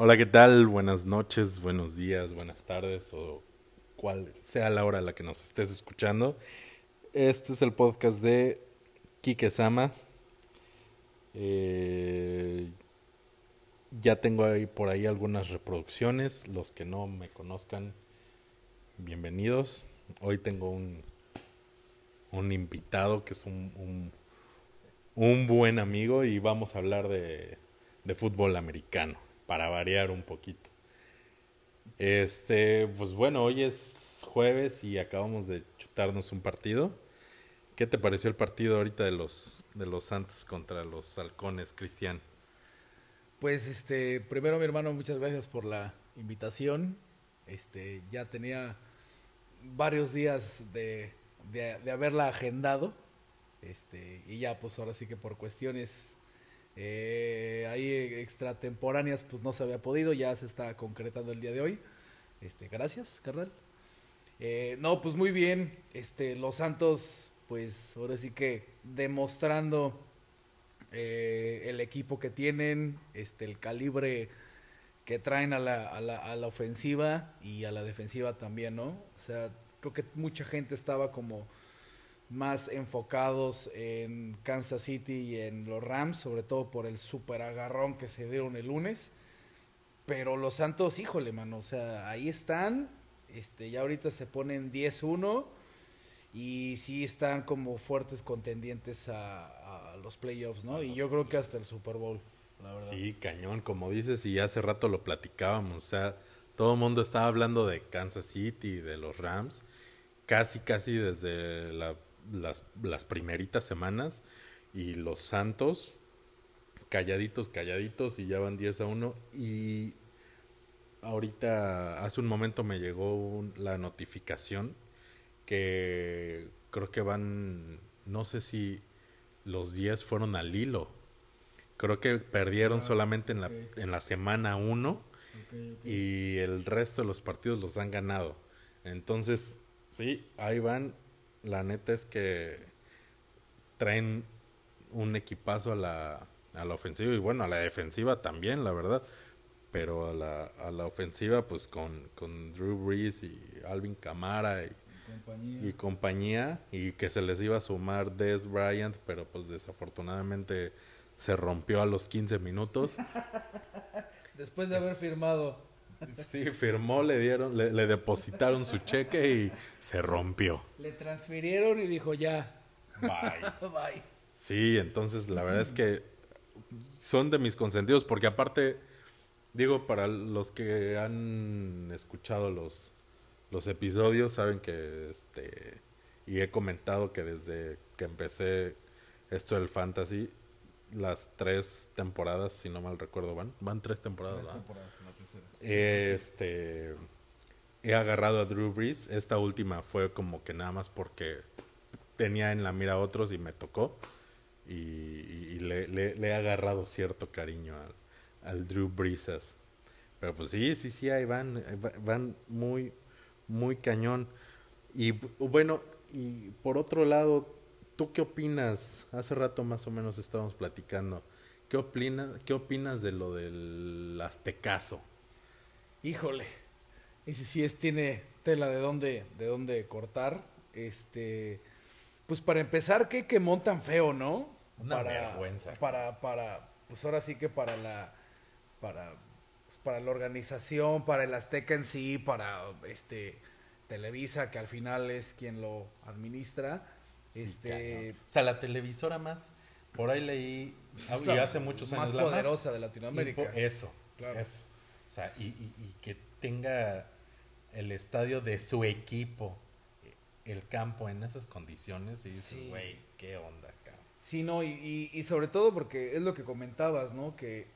Hola, ¿qué tal? Buenas noches, buenos días, buenas tardes o cual sea la hora a la que nos estés escuchando. Este es el podcast de Kike Sama. Eh, ya tengo ahí por ahí algunas reproducciones. Los que no me conozcan, bienvenidos. Hoy tengo un, un invitado que es un, un, un buen amigo y vamos a hablar de, de fútbol americano para variar un poquito. Este, pues bueno, hoy es jueves y acabamos de chutarnos un partido. ¿Qué te pareció el partido ahorita de los de los Santos contra los Halcones, Cristian? Pues este, primero mi hermano, muchas gracias por la invitación. Este, ya tenía varios días de, de, de haberla agendado. Este, y ya pues ahora sí que por cuestiones eh, ahí extratemporáneas pues no se había podido, ya se está concretando el día de hoy. Este, gracias, carnal. Eh, no, pues muy bien. Este, los Santos, pues ahora sí que demostrando eh, el equipo que tienen, este, el calibre que traen a la, a, la, a la ofensiva y a la defensiva también, ¿no? O sea, creo que mucha gente estaba como más enfocados en Kansas City y en los Rams, sobre todo por el super agarrón que se dieron el lunes. Pero los Santos, híjole, mano, o sea, ahí están. Este, ya ahorita se ponen 10-1 y sí están como fuertes contendientes a, a los playoffs, ¿no? Y yo creo que hasta el Super Bowl, la verdad. Sí, cañón, como dices, y hace rato lo platicábamos, o sea, todo el mundo estaba hablando de Kansas City, de los Rams, casi, casi desde la las, las primeritas semanas y los Santos calladitos, calladitos y ya van 10 a 1 y ahorita hace un momento me llegó un, la notificación que creo que van, no sé si los 10 fueron al hilo. Creo que perdieron ah, solamente en la, okay. en la semana 1 okay, okay. y el resto de los partidos los han ganado. Entonces, sí, ahí van la neta es que traen un equipazo a la, a la ofensiva y bueno, a la defensiva también, la verdad. Pero a la, a la ofensiva, pues con, con Drew Brees y Alvin Camara y, y, compañía. y, compañía. y que se les iba a sumar Des Bryant, pero pues desafortunadamente se rompió a los 15 minutos. Después de haber firmado Sí, firmó, le dieron, le, le, depositaron su cheque y se rompió. Le transfirieron y dijo ya. Bye. Bye. Sí, entonces la verdad es que son de mis consentidos porque aparte, digo, para los que han escuchado los, los episodios, saben que este, y he comentado que desde que empecé esto del fantasy, las tres temporadas, si no mal recuerdo, van, van tres temporadas. Tres temporadas este he agarrado a Drew Brees. Esta última fue como que nada más porque tenía en la mira a otros y me tocó. Y, y le, le, le, he agarrado cierto cariño al, al Drew Brees. Pero pues sí, sí, sí, ahí van, van muy, muy cañón. Y bueno, y por otro lado, ¿tú qué opinas? Hace rato más o menos estábamos platicando. ¿Qué, opina, qué opinas de lo del Aztecaso? híjole, ese sí es, tiene tela de dónde, de dónde cortar. Este, pues para empezar, que que montan feo, ¿no? Una para, vergüenza. Para, para, pues ahora sí que para la, para, pues para la organización, para el Azteca en sí, para este Televisa, que al final es quien lo administra. Sí, este, o sea, la televisora más, por ahí leí, y hace muchos años más la poderosa más, de Latinoamérica. Eso, claro. eso. O sea, y, y, y, que tenga el estadio de su equipo, el campo en esas condiciones, y dices, güey, sí. qué onda, cabrón. Sí, no, y, y, sobre todo porque es lo que comentabas, ¿no? Que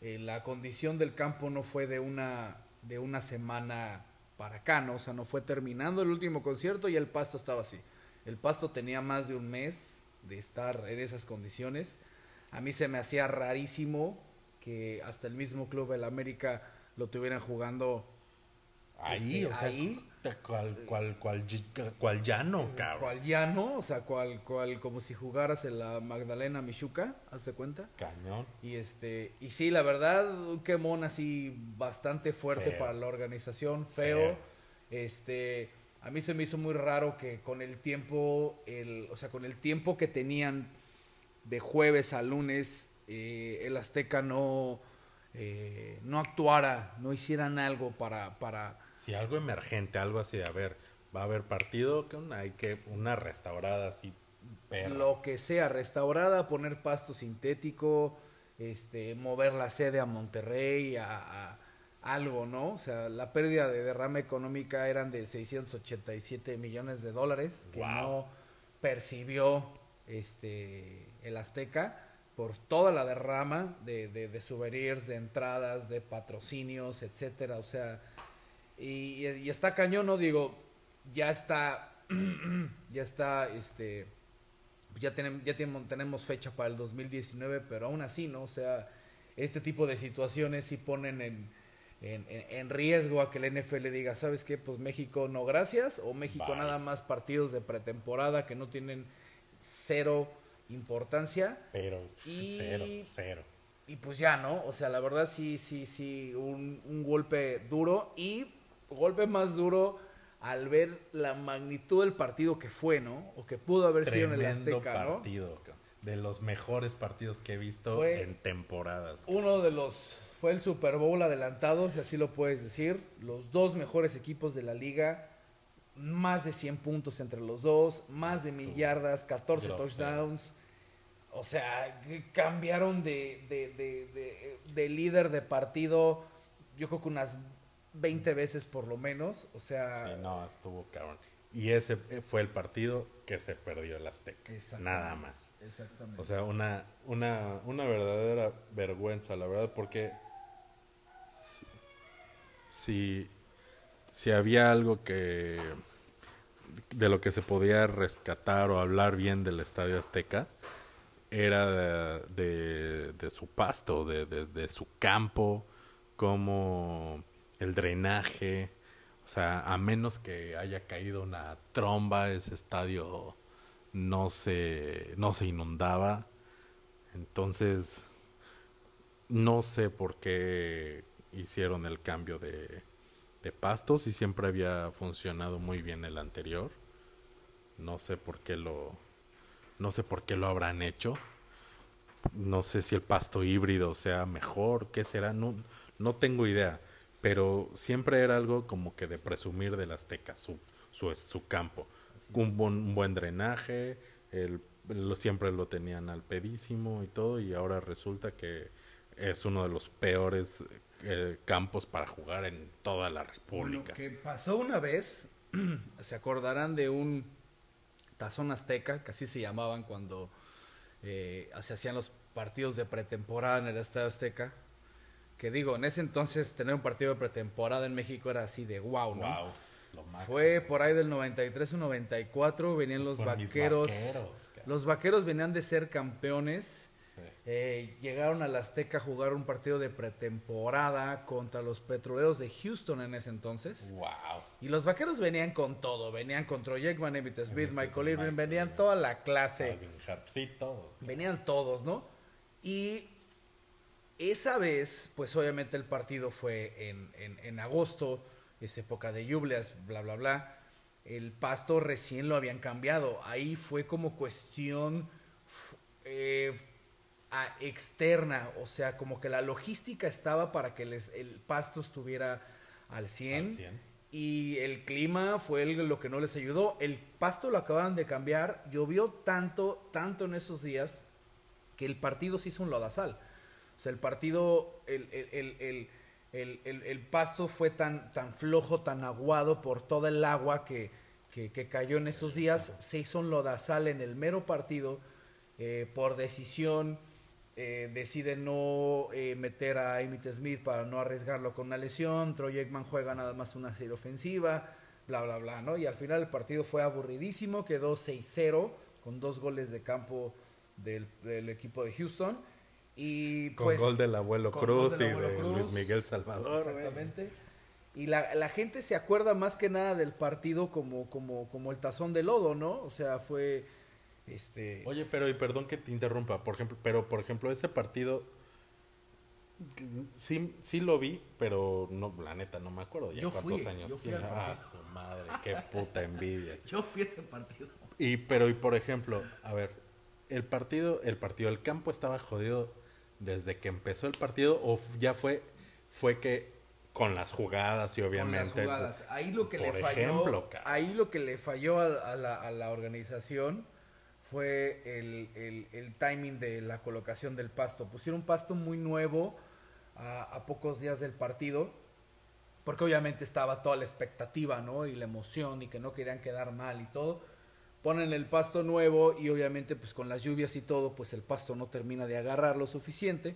eh, la condición del campo no fue de una, de una semana para acá, ¿no? O sea, no fue terminando el último concierto y el pasto estaba así. El pasto tenía más de un mes de estar en esas condiciones. A mí se me hacía rarísimo hasta el mismo club el América lo tuvieran jugando ahí, este, o sea, ahí. Cual, cual, cual, cual llano, cabrón. Cual llano, o sea, cual, cual, como si jugaras en la Magdalena Michuca, ¿hace cuenta? Cañón. Y este, y sí, la verdad, un quemón así bastante fuerte para la organización, feo. Este, a mí se me hizo muy raro que con el tiempo, el, o sea, con el tiempo que tenían de jueves a lunes, eh, el Azteca no, eh, no actuara, no hicieran algo para, para si algo emergente, algo así de, a ver, va a haber partido, que hay que una restaurada así. Lo que sea, restaurada, poner pasto sintético, este, mover la sede a Monterrey, a, algo, ¿no? O sea, la pérdida de derrama económica eran de 687 millones de dólares que no percibió este el Azteca por toda la derrama de, de, de souvenirs, de entradas, de patrocinios, etcétera. O sea, y, está cañón, ¿no? Digo, ya está, ya está, este, ya tenemos, ya tenemos, fecha para el 2019, pero aún así, ¿no? O sea, este tipo de situaciones sí ponen en, en, riesgo a que el NFL diga, ¿sabes qué? Pues México no gracias, o México nada más partidos de pretemporada que no tienen cero importancia. Pero cero, cero. Y pues ya, ¿no? O sea, la verdad sí, sí, sí, un, un golpe duro y golpe más duro al ver la magnitud del partido que fue, ¿no? O que pudo haber sido en el Azteca, ¿no? partido, de los mejores partidos que he visto en temporadas. Uno de los fue el Super Bowl adelantado, si así lo puedes decir, los dos mejores equipos de la liga, más de 100 puntos entre los dos, más de mil yardas, 14 touchdowns. O sea, cambiaron de, de, de, de líder de partido, yo creo que unas 20 veces por lo menos, o sea... Sí, no, estuvo cabrón. Y ese fue el partido que se perdió el Azteca. Nada más. Exactamente. O sea, una, una, una verdadera vergüenza, la verdad, porque si, si, había algo que de lo que se podía rescatar o hablar bien del Estadio Azteca, era de, de, su pasto, de, de, su campo, como el drenaje, o sea, a menos que haya caído una tromba, ese estadio no se, no se inundaba. Entonces, no sé por qué hicieron el cambio de, de pastos y siempre había funcionado muy bien el anterior. No sé por qué lo, no sé por qué lo habrán hecho. No sé si el pasto híbrido sea mejor, qué será, no, no tengo idea pero siempre era algo como que de presumir del Azteca, su, su, su campo. Un buen, buen drenaje, el, lo, siempre lo tenían al pedísimo y todo, y ahora resulta que es uno de los peores eh, campos para jugar en toda la República. Lo que pasó una vez, se acordarán de un tazón azteca, que así se llamaban cuando eh, se hacían los partidos de pretemporada en el Estadio Azteca que digo, en ese entonces tener un partido de pretemporada en México era así de wow, ¿no? Wow, Fue por ahí del 93 o 94, venían los vaqueros. los vaqueros venían de ser campeones. Eh, llegaron al Azteca a jugar un partido de pretemporada contra los petroleros de Houston en ese entonces. Wow. Y los vaqueros venían con todo. Venían con Troy Aikman, Emmitt Smith, Michael Irvin, venían toda la clase. Sí, todos. Venían todos, ¿no? Y esa vez, pues obviamente el partido fue en, en, agosto, es época de lluvias, bla, bla, bla. El pasto recién lo habían cambiado. Ahí fue como cuestión eh, externa, o sea, como que la logística estaba para que les, el pasto estuviera al 100, Y el clima fue lo que no les ayudó. El pasto lo acababan de cambiar. Llovió tanto, tanto en esos días que el partido se hizo un lodazal. O sea, el partido, el, el, el, el, pasto fue tan, tan flojo, tan aguado por todo el agua que, que, cayó en esos días. Se hizo un lodazal en el mero partido. Eh, por decisión, eh, decide no eh, meter a Emmitt Smith para no arriesgarlo con una lesión. Troy Ekman juega nada más una serie ofensiva, bla, bla, bla, ¿no? Y al final el partido fue aburridísimo, quedó 6-0 con dos goles de campo del, del equipo de Houston. Y con pues, gol del abuelo Cruz y de Luis Miguel Salvador. Exactamente. y la, la, gente se acuerda más que nada del partido como, como, como el tazón de lodo, ¿no? O sea, fue este Oye, pero y perdón que te interrumpa, por ejemplo, pero por ejemplo, ese partido sí, sí lo vi, pero no, la neta no me acuerdo ya cuántos años tiene. Ah, su madre, qué puta envidia. yo fui a ese partido. Y pero y por ejemplo, a ver, el partido, el partido, el campo estaba jodido desde que empezó el partido o ya fue fue que con las jugadas y obviamente. Ahí lo que le falló. ahí lo que le falló a, la, a la, organización fue el, el, timing de la colocación del pasto. Pusieron pasto muy nuevo a, a, pocos días del partido. Porque obviamente estaba toda la expectativa, ¿no? Y la emoción y que no querían quedar mal y todo. Ponen el pasto nuevo y obviamente pues con las lluvias y todo, pues el pasto no termina de agarrar lo suficiente.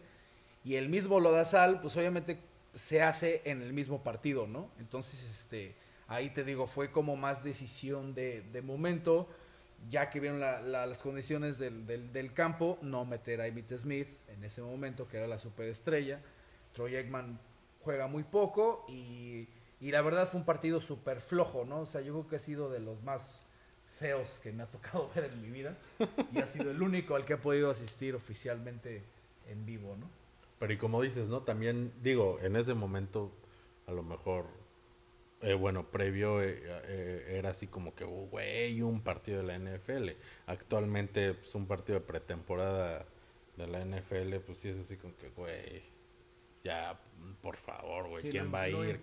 Y el mismo lodazal, pues obviamente se hace en el mismo partido, ¿no? Entonces, este, ahí te digo, fue como más decisión de, de momento, ya que vieron las condiciones del, del, campo, no meter a Emmitt Smith en ese momento, que era la superestrella. Troy Eggman juega muy poco y, y la verdad fue un partido súper flojo, ¿no? O sea, yo creo que ha sido de los más feos que me ha tocado ver en mi vida y ha sido el único al que he podido asistir oficialmente en vivo, ¿no? Pero y como dices, ¿no? También digo, en ese momento a lo mejor, eh, bueno, previo eh, eh, era así como que, oh, güey, un partido de la NFL. Actualmente, pues un partido de pretemporada de la NFL, pues sí es así como que, güey, ya, por favor, güey, ¿quién va a ir,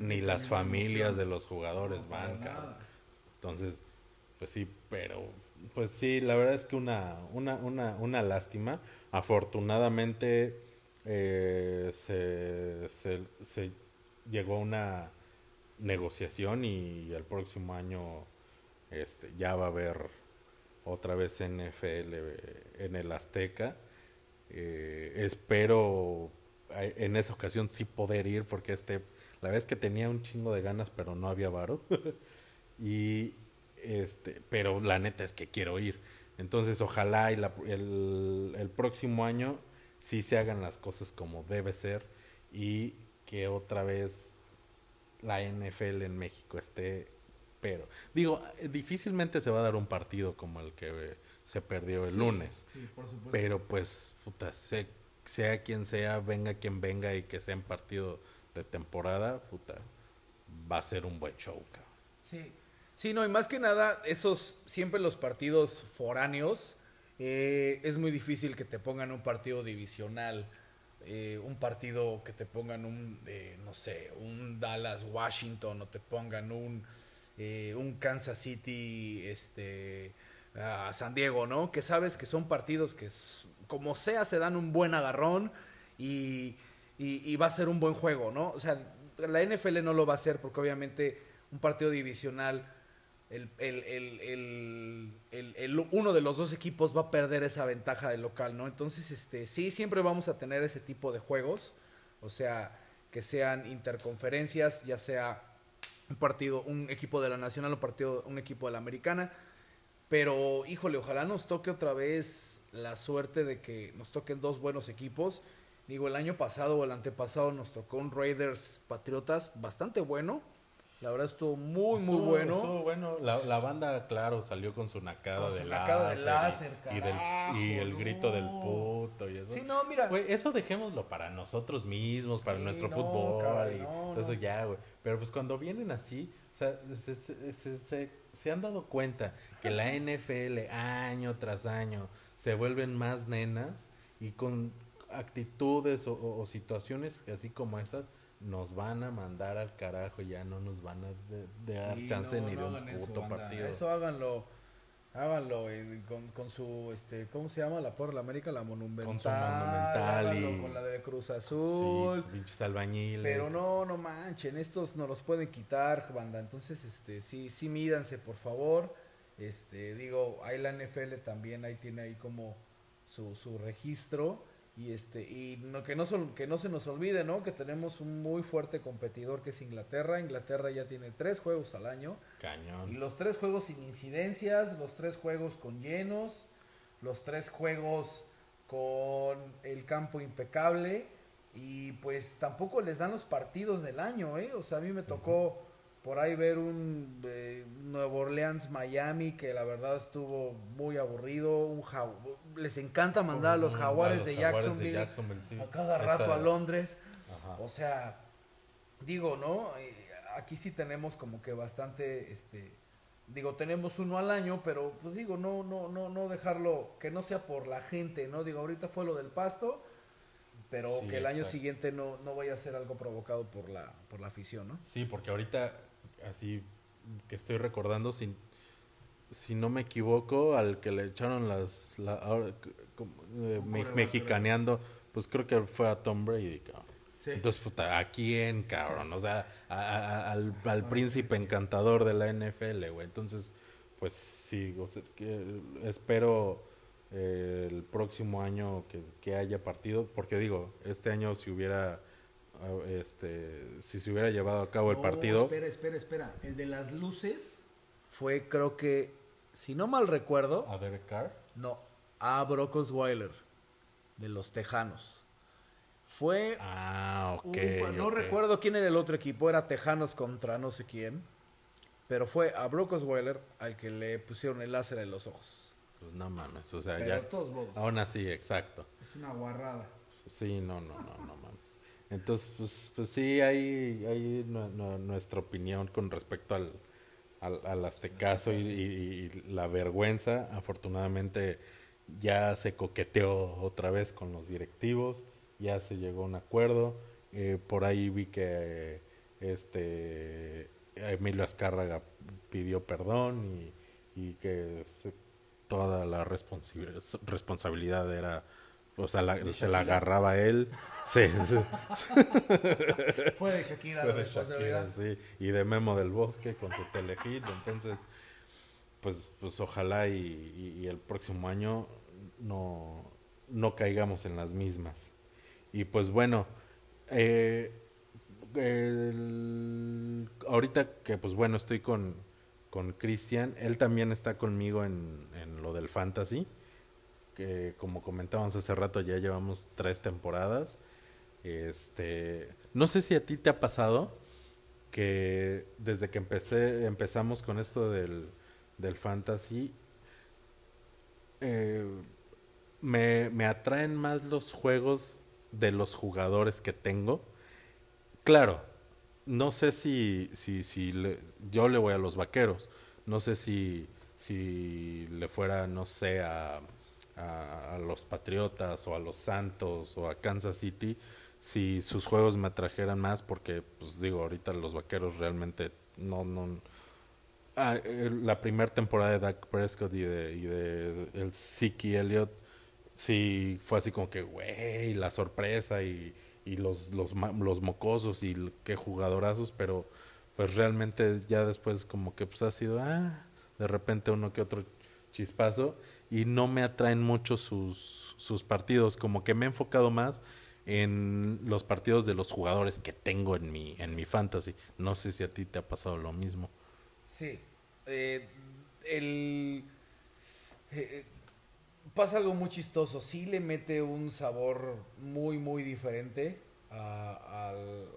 ni las familias de los jugadores van, cabrón. Entonces, pues sí, pero, pues sí, la verdad es que una, una, una, una lástima. Afortunadamente, eh, se, se, llegó a una negociación y el próximo año este, ya va a haber otra vez NFL en el Azteca. Eh, espero en esa ocasión sí poder ir porque este la vez que tenía un chingo de ganas pero no había varo y este pero la neta es que quiero ir entonces ojalá y el, el próximo año sí se hagan las cosas como debe ser y que otra vez la NFL en México esté pero digo difícilmente se va a dar un partido como el que se perdió el lunes. pero pues puta sea quien sea venga quien venga y que sea en partido de temporada puta va a ser un buen show sí. Sí no y más que nada esos siempre los partidos foráneos eh, es muy difícil que te pongan un partido divisional, eh, un partido que te pongan un, eh, no sé, un Dallas Washington o te pongan un, un Kansas City, este, San Diego, ¿no? Que sabes que son partidos que como sea se dan un buen agarrón y, y, y va a ser un buen juego, ¿no? O sea, la NFL no lo va a hacer porque obviamente un partido divisional el, el, el, uno de los dos equipos va a perder esa ventaja del local, ¿no? Entonces, este, sí, siempre vamos a tener ese tipo de juegos, o sea, que sean interconferencias, ya sea un partido, un equipo de la Nacional o partido, un equipo de la Americana, pero híjole, ojalá nos toque otra vez la suerte de que nos toquen dos buenos equipos. Digo, el año pasado o el antepasado nos tocó un Raiders Patriotas bastante bueno la verdad estuvo muy, muy bueno. Estuvo bueno. La, la, banda, claro, salió con su nacada, de, láser, y, el grito del puto y eso. Sí, no, mira. Güey, eso dejémoslo para nosotros mismos, para nuestro fútbol. y eso ya, güey. Pero pues cuando vienen así, o sea, se, se, se, han dado cuenta que la NFL año tras año se vuelven más nenas y con actitudes o, o situaciones así como estas nos van a mandar al carajo, ya no nos van a dar chance ni de un puto partido. Eso háganlo, háganlo con, con, su, este, ¿cómo se llama? La por la América, la Monumental. Con su Monumental y... Con la de Cruz Azul. Sí, pinches albañiles. Pero no, no manchen, estos no los pueden quitar, banda. Entonces, este, sí, sí mídanse, por favor. Este, digo, ahí la NFL también, ahí tiene ahí como su, su registro y este y no, que no que no se nos olvide no que tenemos un muy fuerte competidor que es Inglaterra. Inglaterra ya tiene tres juegos al año. Cañón. Y los tres juegos sin incidencias los tres juegos con llenos los tres juegos con el campo impecable. Y pues tampoco les dan los partidos del año, ¿eh? O sea, a mí me tocó por ahí ver un eh, Nuevo Orleans Miami que la verdad estuvo muy aburrido, un les encanta mandar a los jaguares, de, Jacksonville, a cada rato a Londres. O sea, digo, ¿no? Eh, aquí sí tenemos como que bastante este digo, tenemos uno al año, pero pues digo, no no no no dejarlo que no sea por la gente, ¿no? Digo, ahorita fue lo del pasto pero que el año siguiente no, no vaya a ser algo provocado por la, por la afición, ¿no? Sí, porque ahorita, así que estoy recordando, si, si no me equivoco, al que le echaron las... La, eh, mexicaneando, pues creo que fue a Tom Brady, cabrón. Entonces, puta, ¿a quién, cabrón? O sea, al, al príncipe encantador de la NFL, güey. Entonces, pues sí, espero el próximo año que, haya partido, porque digo, este año si hubiera ah, este si se hubiera llevado a cabo el partido. Espera, espera, espera. El de las luces fue creo que si no mal recuerdo, a Derek Carr? No, a Brock Osweiler de los Tejanos. Fue Ah, ok. no recuerdo quién era el otro equipo, era Tejanos contra no sé quién, pero fue a Brock Osweiler al que le pusieron el láser en los ojos. Pues no mames, o sea, ya. Aún así, exacto. Es una guarrada. Sí, no, no, no, no mames. Entonces, pues, pues sí, hay, hay nuestra opinión con respecto al, al, aztecaso y, la vergüenza. Afortunadamente ya se coqueteó otra vez con los directivos, ya se llegó a un acuerdo. Eh, por ahí vi que este Emilio Azcárraga pidió perdón y, y que se toda la responsabilidad era, o sea, se la agarraba él. Sí. Fue de Shakira Fue de Shakira, sí. Y de Memo del Bosque con su telehit. Entonces, pues, pues ojalá y, el próximo año no, no caigamos en las mismas. Y pues bueno, eh, ahorita que pues bueno estoy con, con Cristian. Él también está conmigo en, en, lo del fantasy. Como comentábamos hace rato, ya llevamos tres temporadas. Este, no sé si a ti te ha pasado que desde que empecé, empezamos con esto del, del fantasy, eh, me, me atraen más los juegos de los jugadores que tengo. Claro, no sé si, si, si yo le voy a los vaqueros. No sé si, si le fuera, no sé, a, a, los Patriotas o a los Santos o a Kansas City, si sus juegos me atrajeran más, porque, pues digo, ahorita los vaqueros realmente no. no ah, la primera temporada de Dak Prescott y de, y de el Siki Elliott, sí fue así como que, güey, la sorpresa y y los, los, los mocosos y qué jugadorazos, pero pues realmente ya después como que pues ha sido, ah, de repente uno que otro chispazo y no me atraen mucho sus, sus partidos, como que me he enfocado más en los partidos de los jugadores que tengo en mi, en mi fantasy. No sé si a ti te ha pasado lo mismo. Sí. Eh, el, eh, pasa algo muy chistoso. Sí le mete un sabor muy, muy diferente al,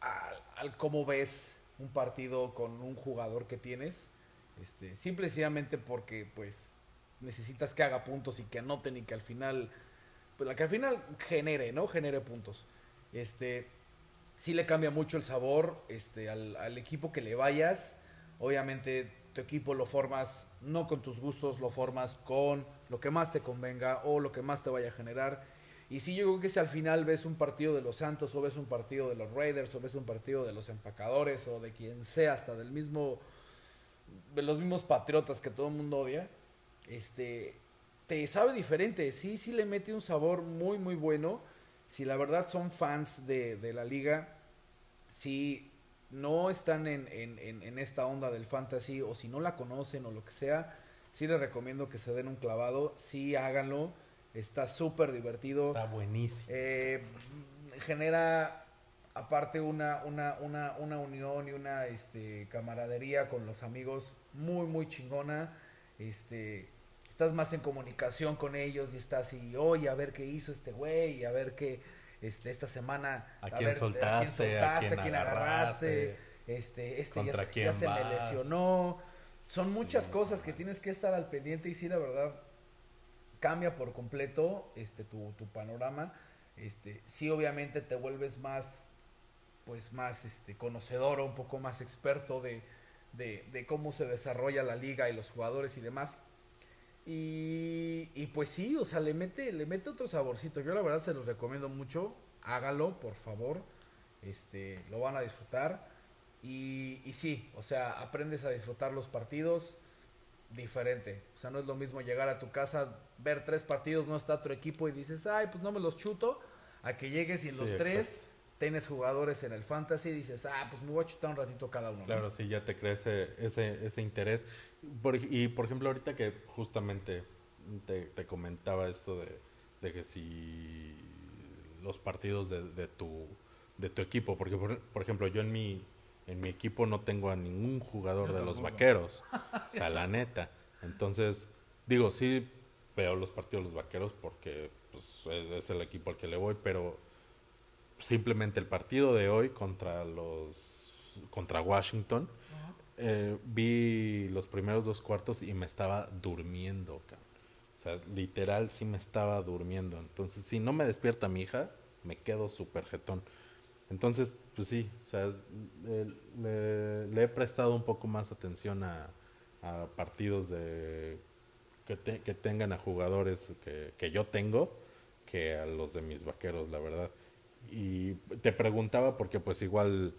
al, cómo ves un partido con un jugador que tienes. Este, simple porque pues necesitas que haga puntos y que anoten y que al final, pues que al final genere, ¿no? Genere puntos. Este, sí le cambia mucho el sabor este, al, al equipo que le vayas. Obviamente tu equipo lo formas no con tus gustos, lo formas con lo que más te convenga o lo que más te vaya a generar. Y si yo creo que si al final ves un partido de los Santos o ves un partido de los Raiders o ves un partido de los empacadores o de quien sea, hasta del mismo, de los mismos patriotas que todo el mundo odia, este, te sabe diferente. Sí, sí le mete un sabor muy, muy bueno. Si la verdad son fans de, de la liga, sí no están en, en, en, esta onda del fantasy o si no la conocen o lo que sea, sí les recomiendo que se den un clavado, sí háganlo, está súper divertido. Está buenísimo. Eh, genera aparte una, una, una, una unión y una este, camaradería con los amigos muy, muy chingona. Este, estás más en comunicación con ellos y estás y, oye, a ver qué hizo este güey, y a ver qué, este, esta semana... A, quién, soltaste, a quién, agarraste, este, este ya, se me lesionó. Son muchas cosas que tienes que estar al pendiente y sí, la verdad, cambia por completo este tu, tu panorama. Este, sí, obviamente te vuelves más, pues más este, conocedor o un poco más experto de, de, de cómo se desarrolla la liga y los jugadores y demás. Y, y, pues sí, o sea, le mete, le mete otro saborcito. Yo la verdad se los recomiendo mucho. Hágalo, por favor. Este, lo van a disfrutar. Y, y sí, o sea, aprendes a disfrutar los partidos diferente. O sea, no es lo mismo llegar a tu casa, ver tres partidos, no está otro equipo y dices, ay, pues no me los chuto. A que llegues y en los tres tienes jugadores en el fantasy y dices, ah, pues me voy a chutar un ratito cada uno. Claro, sí, ya te crece ese, ese interés. y por ejemplo, ahorita que justamente te, comentaba esto de, que si los partidos de, de, tu, de tu equipo, porque por, ejemplo, yo en mi, en mi equipo no tengo a ningún jugador de los vaqueros, o sea, la neta. Entonces, digo, sí veo los partidos de los vaqueros porque pues, es el equipo al que le voy, pero simplemente el partido de hoy contra los contra Washington. Eh, vi los primeros dos cuartos y me estaba durmiendo o sea literal sí me estaba durmiendo. Entonces si no me despierta mi hija me quedo súper jetón. Entonces pues sí o sea le, he prestado un poco más atención a, partidos de que, que tengan a jugadores que, que yo tengo que a los de mis vaqueros la verdad y te preguntaba porque pues igual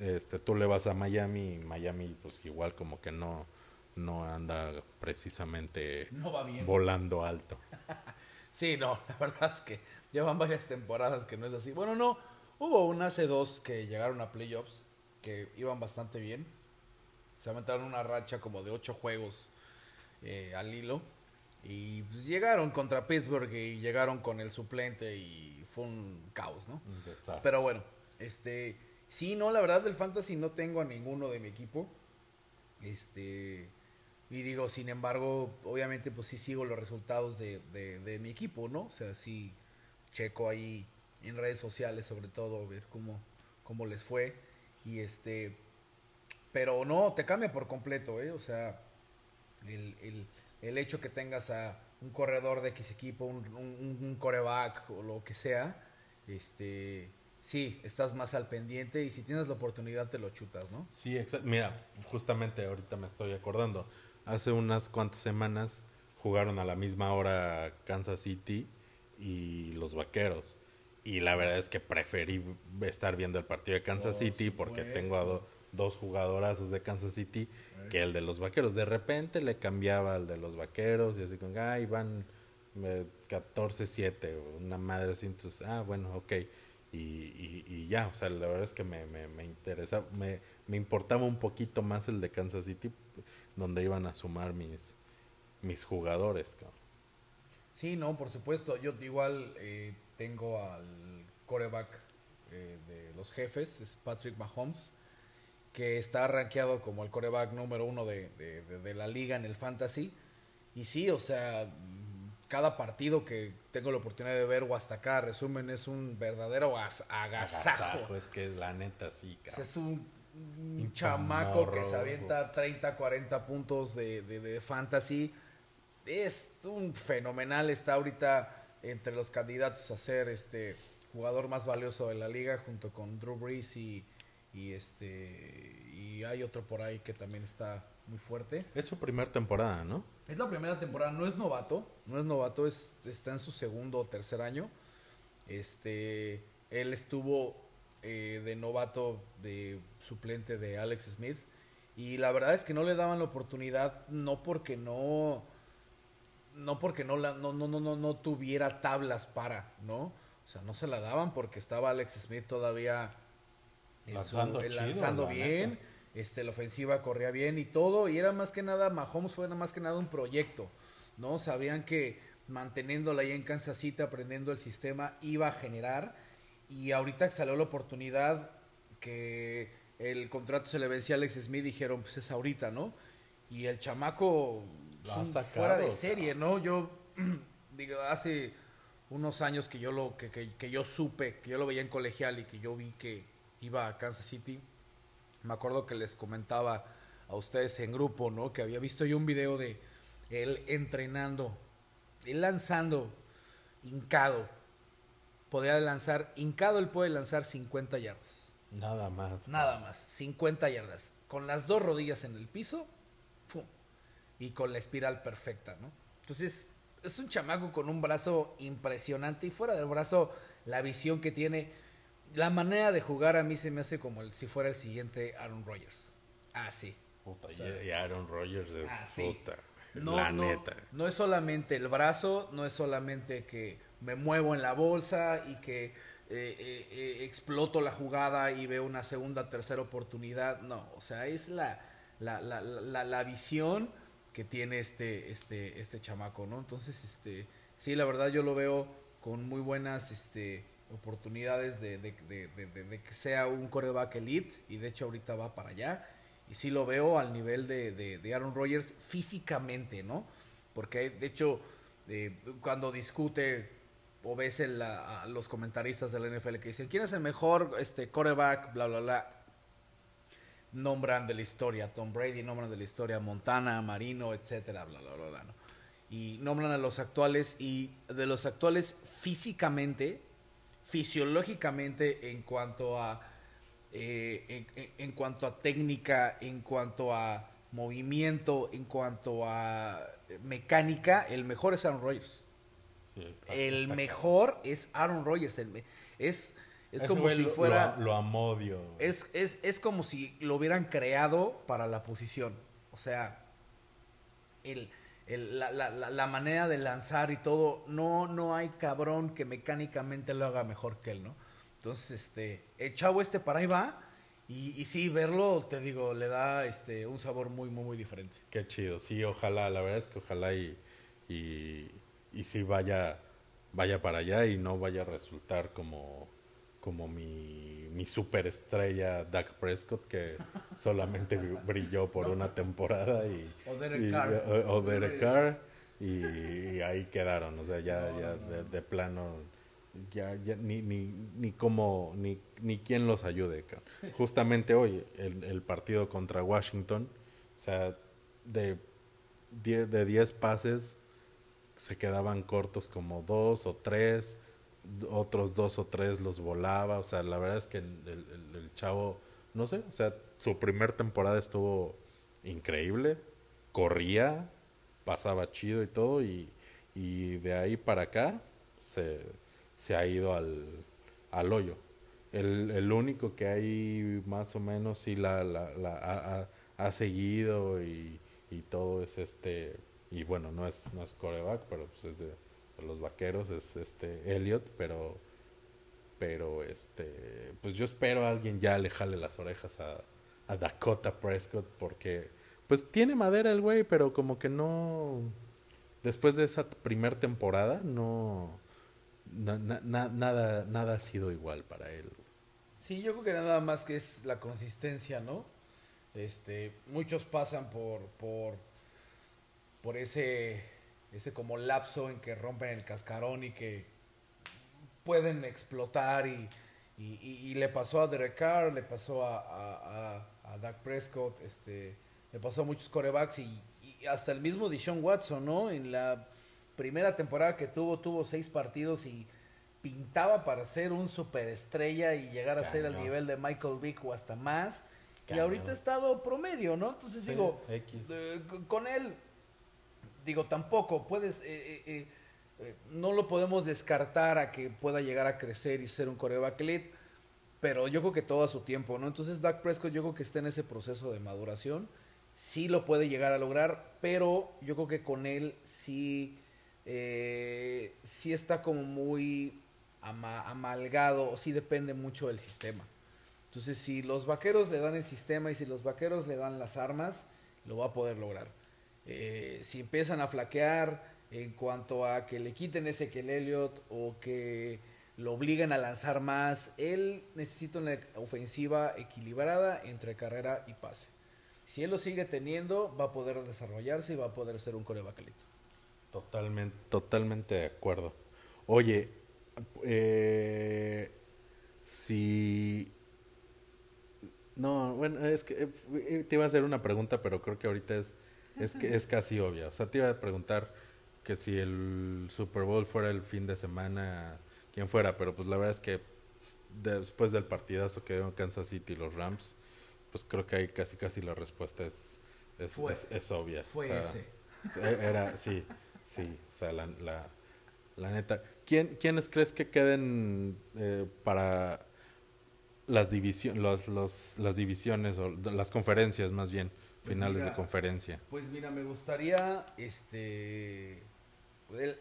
este tú le vas a Miami y Miami pues igual como que no no anda precisamente volando alto. sí, no, la verdad es que llevan varias temporadas que no es así. Bueno, no, hubo un hace dos que llegaron a playoffs que iban bastante bien. Se aventaron una racha como de ocho juegos eh, al hilo. Y pues, llegaron contra Pittsburgh y llegaron con el suplente y fue un caos, ¿no? Pero bueno, este, sí, no, la verdad del fantasy no tengo a ninguno de mi equipo. Este, y digo, sin embargo, obviamente pues sí sigo los resultados de, de, mi equipo, ¿no? O sea, sí checo ahí en redes sociales sobre todo, ver cómo, cómo les fue. Y este, pero no, te cambia por completo, ¿eh? O sea, el, el, el hecho que tengas a un corredor de X equipo, un, un, coreback o lo que sea, este, sí, estás más al pendiente y si tienes la oportunidad te lo chutas, ¿no? Sí, exacto. Mira, justamente ahorita me estoy acordando. Hace unas cuantas semanas jugaron a la misma hora Kansas City y los Vaqueros. Y la verdad es que preferí estar viendo el partido de Kansas City porque tengo a dos jugadorazos de Kansas City que el de los vaqueros. De repente le cambiaba al de los vaqueros y así con, ay, van 14-7, una madre así, entonces, ah, bueno, ok. Y, y, ya, o sea, la verdad es que me, me, me interesa, me, me importaba un poquito más el de Kansas City, donde iban a sumar mis, mis jugadores. Sí, no, por supuesto. Yo igual eh, tengo al coreback eh, de los jefes, es Patrick Mahomes que está rankeado como el coreback número uno de, de, la liga en el fantasy. Y sí, o sea, cada partido que tengo la oportunidad de ver o hasta acá, resumen, es un verdadero agasajo. Es que la neta sí, Es un, chamaco que se avienta 30, 40 puntos de, de, fantasy. Es un fenomenal, está ahorita entre los candidatos a ser este jugador más valioso de la liga junto con Drew Brees y y este y hay otro por ahí que también está muy fuerte. Es su primera temporada, ¿no? Es la primera temporada, no es novato, no es novato, es, está en su segundo o tercer año. Este, él estuvo eh, de novato de suplente de Alex Smith y la verdad es que no le daban la oportunidad no porque no no porque no la no no no no, no tuviera tablas para, ¿no? O sea, no se la daban porque estaba Alex Smith todavía lanzando, bien, este, la ofensiva corría bien y todo, y era más que nada, Mahomes fue más que nada un proyecto, ¿no? Sabían que manteniéndola ahí en Kansas City, aprendiendo el sistema, iba a generar, y ahorita salió la oportunidad que el contrato se le vencía a Alex Smith, dijeron, pues es ahorita, ¿no? Y el chamaco fuera de serie, ¿no? Yo digo, hace unos años que yo lo que, que, yo supe, que yo lo veía en colegial y que yo vi que iba a Kansas City, me acuerdo que les comentaba a ustedes en grupo, ¿no? Que había visto yo un video de él entrenando, él lanzando, hincado. Podría lanzar, hincado él puede lanzar 50 yardas. Nada más. Nada más, 50 yardas. Con las dos rodillas en el piso, y con la espiral perfecta, ¿no? Entonces, es un chamaco con un brazo impresionante y fuera del brazo, la visión que tiene, la manera de jugar a mí se me hace como el, si fuera el siguiente Aaron Rodgers. Así. y Aaron Rodgers es puta. No, la neta. No es solamente el brazo, no es solamente que me muevo en la bolsa y que eh, eh, eh, exploto la jugada y veo una segunda, tercera oportunidad. No, o sea, es la, la, la, la, la visión que tiene este, este, este chamaco, ¿no? Entonces, este, sí, la verdad yo lo veo con muy buenas este, oportunidades de, que sea un coreback elite y de hecho ahorita va para allá. Y sí lo veo al nivel de, Aaron Rodgers físicamente, ¿no? Porque de hecho, eh, cuando discute o ves a los comentaristas de la NFL que dicen, ¿quién es el mejor este, coreback? Bla, bla, bla nombran de la historia Tom Brady, nombran de la historia Montana, Marino, etcétera, bla, bla, bla. Y nombran a los actuales y de los actuales físicamente, fisiológicamente en cuanto a eh, en, cuanto a técnica, en cuanto a movimiento, en cuanto a mecánica, el mejor es Aaron Rodgers. el mejor es Aaron Rodgers. es es como si fuera. Lo, amodio. Es, es, es como si lo hubieran creado para la posición. O sea, el, el, la, la, la, manera de lanzar y todo. No, no hay cabrón que mecánicamente lo haga mejor que él, ¿no? Entonces, este. El chavo este para ahí va. Y, y sí, verlo, te digo, le da este un sabor muy, muy, muy diferente. Qué chido. Sí, ojalá. La verdad es que ojalá y. Y, y sí vaya, vaya para allá y no vaya a resultar como como mi, mi superestrella Dak Prescott que solamente brilló por una temporada y o Derek Carr, o, Derek Carr y, ahí quedaron o sea ya, ya de, plano ya, ya ni, ni, ni cómo ni, ni quién los ayude justamente hoy el, el partido contra Washington o sea de 10 de 10 pases se quedaban cortos como dos o tres otros dos o tres los volaba, o sea, la verdad es que el, chavo, no sé, o sea, su primer temporada estuvo increíble, corría, pasaba chido y todo, y, y de ahí para acá se, se ha ido al, al hoyo. El, el único que hay más o menos sí la, la, la ha, ha, seguido y, y todo es este, y bueno, no es, no es coreback, pero pues es los vaqueros es este Elliot, pero pero este pues yo espero a alguien ya le jale las orejas a, a Dakota Prescott porque pues tiene madera el güey, pero como que no después de esa primer temporada no nada nada ha sido igual para él. Sí, yo creo que nada más que es la consistencia, ¿no? Este, muchos pasan por por por ese ese como lapso en que rompen el cascarón y que pueden explotar y, y, le pasó a Derek Carr, le pasó a, a, a, Dak Prescott, este, le pasó a muchos corebacks y, hasta el mismo Dishon Watson, ¿no? En la primera temporada que tuvo, tuvo seis partidos y pintaba para ser un superestrella y llegar a ser al nivel de Michael Vick o hasta más. Y ahorita ha estado promedio, ¿no? Entonces digo, con él digo, tampoco puedes, eh, eh, eh, no lo podemos descartar a que pueda llegar a crecer y ser un coreback elite, pero yo creo que todo a su tiempo, ¿no? Entonces Dak Prescott yo creo que está en ese proceso de maduración, sí lo puede llegar a lograr, pero yo creo que con él sí, sí está como muy amalgado, o sí depende mucho del sistema. Entonces, si los vaqueros le dan el sistema y si los vaqueros le dan las armas, lo va a poder lograr. Eh, si empiezan a flaquear en cuanto a que le quiten ese que el Elliot o que lo obliguen a lanzar más, él necesita una ofensiva equilibrada entre carrera y pase. Si él lo sigue teniendo, va a poder desarrollarse y va a poder ser un coreback Totalmente, totalmente de acuerdo. Oye, eh, si... No, bueno, es que eh, te iba a hacer una pregunta, pero creo que ahorita es, es, que, es casi obvia. O sea, te iba a preguntar que si el Super Bowl fuera el fin de semana, quién fuera, pero pues la verdad es que después del partidazo que dieron Kansas City y los Rams, pues creo que ahí casi casi la respuesta es, es, es, obvia. Fue ese. E, era, sí, sí, o sea, la, la, neta. ¿Quién, ¿Quiénes crees que queden eh, para las, división, los, los, las divisiones o las conferencias más bien, pues finales de conferencia? Pues mira, me gustaría, este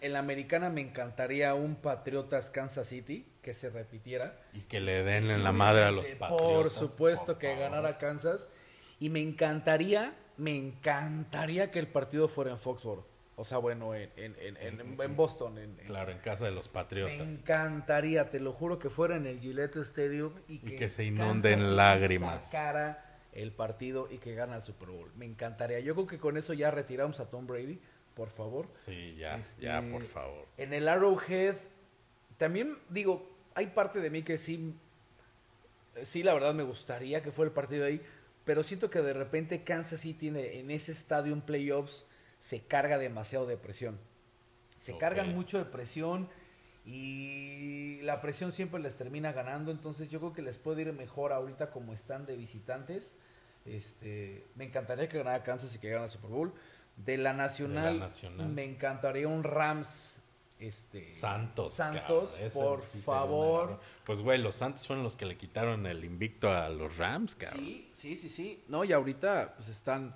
en la americana me encantaría un Patriotas Kansas City que se repitiera. Y que le den en la madre a los Patriotas. Por supuesto que ganara Kansas. Y me encantaría, me encantaría que el partido fuera en Foxborough. O sea, bueno, en, en, en, en Boston. claro, en casa de los Patriotas. Me encantaría, te lo juro, que fuera en el Gillette Stadium y que, se inunden lágrimas. Sacara el partido y que gana el Super Bowl. Me encantaría. Yo creo que con eso ya retiramos a Tom Brady por favor. Sí, ya, ya, este, por favor. En el Arrowhead, también digo, hay parte de mí que sí, sí, la verdad me gustaría que fuera el partido ahí, pero siento que de repente Kansas City tiene en ese estadio en playoffs se carga demasiado de presión. Se cargan mucho de presión y la presión siempre les termina ganando, entonces yo creo que les puede ir mejor ahorita como están de visitantes. Este, me encantaría que ganara Kansas y que ganara Super Bowl. De la Nacional, me encantaría un Rams este Santos Santos por favor. pues güey los Santos fueron los que le quitaron el invicto a los Rams cabrón. Sí sí sí sí. No y ahorita pues están